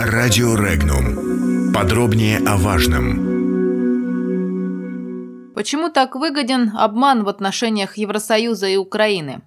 Радио Регнум. Подробнее о важном. Почему так выгоден обман в отношениях Евросоюза и Украины?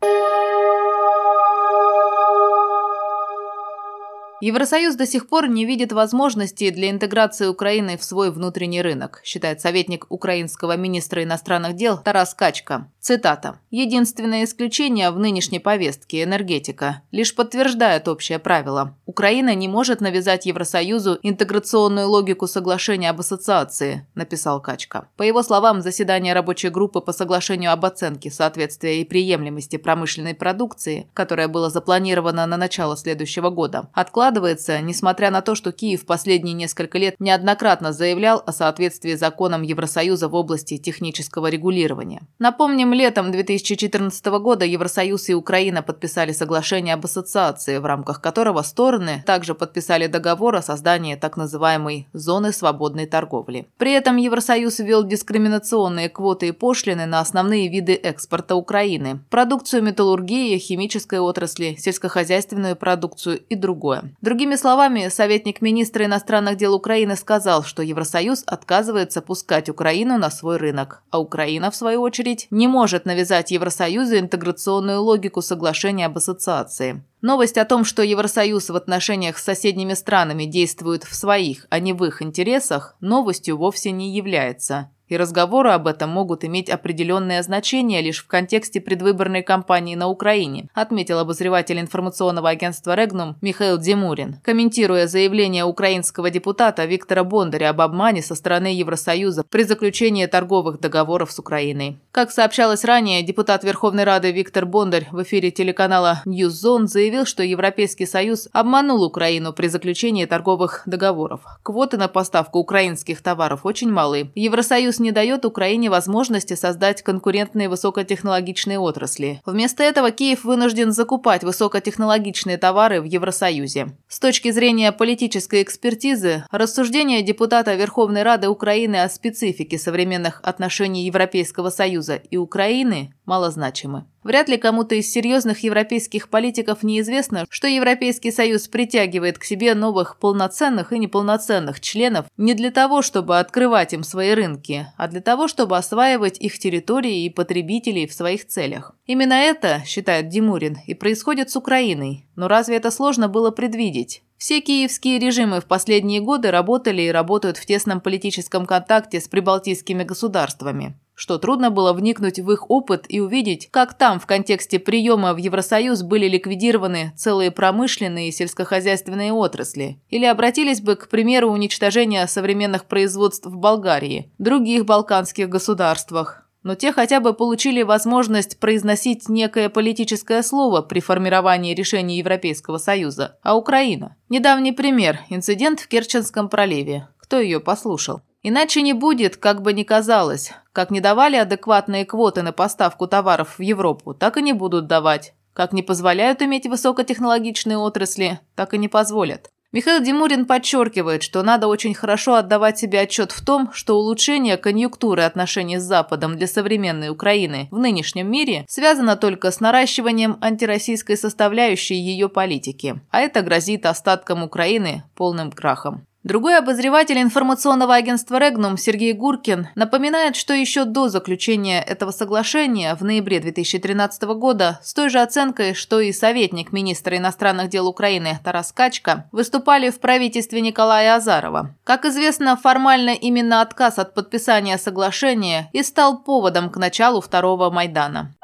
Евросоюз до сих пор не видит возможности для интеграции Украины в свой внутренний рынок, считает советник украинского министра иностранных дел Тарас Качка. Цитата. «Единственное исключение в нынешней повестке – энергетика. Лишь подтверждает общее правило. Украина не может навязать Евросоюзу интеграционную логику соглашения об ассоциации», – написал Качка. По его словам, заседание рабочей группы по соглашению об оценке соответствия и приемлемости промышленной продукции, которое было запланировано на начало следующего года, откладывается несмотря на то, что Киев последние несколько лет неоднократно заявлял о соответствии законам Евросоюза в области технического регулирования. Напомним, летом 2014 года Евросоюз и Украина подписали соглашение об ассоциации, в рамках которого стороны также подписали договор о создании так называемой «зоны свободной торговли». При этом Евросоюз ввел дискриминационные квоты и пошлины на основные виды экспорта Украины – продукцию металлургии, химической отрасли, сельскохозяйственную продукцию и другое. Другими словами, советник министра иностранных дел Украины сказал, что Евросоюз отказывается пускать Украину на свой рынок, а Украина, в свою очередь, не может навязать Евросоюзу интеграционную логику соглашения об ассоциации. Новость о том, что Евросоюз в отношениях с соседними странами действует в своих, а не в их интересах, новостью вовсе не является и разговоры об этом могут иметь определенное значение лишь в контексте предвыборной кампании на Украине, отметил обозреватель информационного агентства «Регнум» Михаил Демурин, комментируя заявление украинского депутата Виктора Бондаря об обмане со стороны Евросоюза при заключении торговых договоров с Украиной. Как сообщалось ранее, депутат Верховной Рады Виктор Бондарь в эфире телеканала Newszone заявил, что Европейский Союз обманул Украину при заключении торговых договоров. Квоты на поставку украинских товаров очень малы. Евросоюз не дает Украине возможности создать конкурентные высокотехнологичные отрасли. Вместо этого Киев вынужден закупать высокотехнологичные товары в Евросоюзе. С точки зрения политической экспертизы, рассуждения депутата Верховной Рады Украины о специфике современных отношений Европейского Союза и Украины малозначимы. Вряд ли кому-то из серьезных европейских политиков неизвестно, что Европейский Союз притягивает к себе новых полноценных и неполноценных членов не для того, чтобы открывать им свои рынки, а для того, чтобы осваивать их территории и потребителей в своих целях. Именно это, считает Димурин, и происходит с Украиной. Но разве это сложно было предвидеть? Все киевские режимы в последние годы работали и работают в тесном политическом контакте с прибалтийскими государствами что трудно было вникнуть в их опыт и увидеть, как там в контексте приема в Евросоюз были ликвидированы целые промышленные и сельскохозяйственные отрасли, или обратились бы к примеру уничтожения современных производств в Болгарии, других балканских государствах, но те хотя бы получили возможность произносить некое политическое слово при формировании решений Европейского Союза. А Украина? Недавний пример – инцидент в Керченском проливе. Кто ее послушал? Иначе не будет, как бы ни казалось. Как не давали адекватные квоты на поставку товаров в Европу, так и не будут давать. Как не позволяют иметь высокотехнологичные отрасли, так и не позволят. Михаил Димурин подчеркивает, что надо очень хорошо отдавать себе отчет в том, что улучшение конъюнктуры отношений с Западом для современной Украины в нынешнем мире связано только с наращиванием антироссийской составляющей ее политики, а это грозит остаткам Украины полным крахом. Другой обозреватель информационного агентства «Регнум» Сергей Гуркин напоминает, что еще до заключения этого соглашения в ноябре 2013 года с той же оценкой, что и советник министра иностранных дел Украины Тарас Качка, выступали в правительстве Николая Азарова. Как известно, формально именно отказ от подписания соглашения и стал поводом к началу второго Майдана.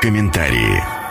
Комментарии.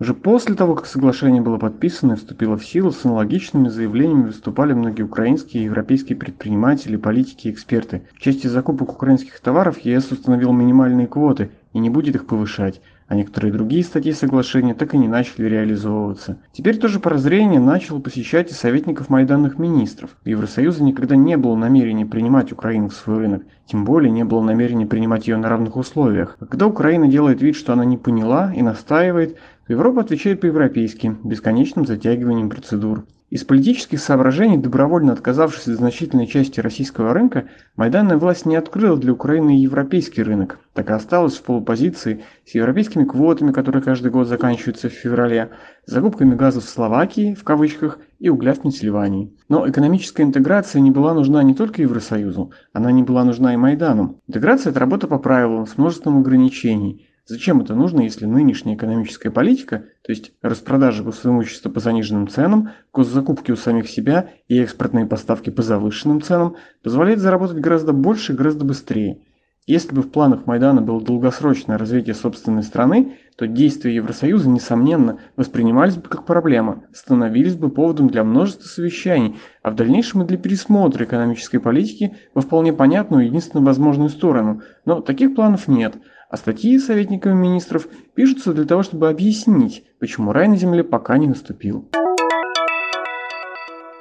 Уже после того, как соглашение было подписано и вступило в силу, с аналогичными заявлениями выступали многие украинские и европейские предприниматели, политики и эксперты. В части закупок украинских товаров ЕС установил минимальные квоты и не будет их повышать, а некоторые другие статьи соглашения так и не начали реализовываться. Теперь тоже прозрение начало посещать и советников майданных министров. В Евросоюзе никогда не было намерения принимать Украину в свой рынок, тем более не было намерения принимать ее на равных условиях. А когда Украина делает вид, что она не поняла и настаивает, Европа отвечает по-европейски, бесконечным затягиванием процедур. Из политических соображений, добровольно отказавшись от значительной части российского рынка, майданная власть не открыла для Украины европейский рынок, так и осталась в полупозиции с европейскими квотами, которые каждый год заканчиваются в феврале, закупками газа в Словакии, в кавычках, и угля в Пенсильвании. Но экономическая интеграция не была нужна не только Евросоюзу, она не была нужна и Майдану. Интеграция – это работа по правилам, с множеством ограничений – Зачем это нужно, если нынешняя экономическая политика, то есть распродажа госимущества по заниженным ценам, госзакупки у самих себя и экспортные поставки по завышенным ценам, позволяет заработать гораздо больше и гораздо быстрее? Если бы в планах Майдана было долгосрочное развитие собственной страны, то действия Евросоюза, несомненно, воспринимались бы как проблема, становились бы поводом для множества совещаний, а в дальнейшем и для пересмотра экономической политики во вполне понятную единственно возможную сторону. Но таких планов нет – а статьи советниками министров пишутся для того, чтобы объяснить, почему рай на земле пока не наступил.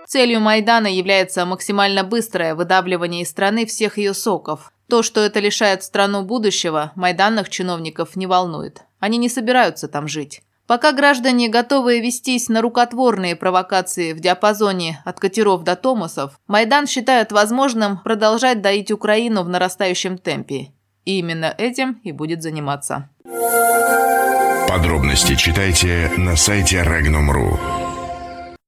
Целью Майдана является максимально быстрое выдавливание из страны всех ее соков. То, что это лишает страну будущего, майданных чиновников не волнует. Они не собираются там жить. Пока граждане готовы вестись на рукотворные провокации в диапазоне от катеров до томасов, Майдан считает возможным продолжать доить Украину в нарастающем темпе и именно этим и будет заниматься. Подробности читайте на сайте Regnum.ru.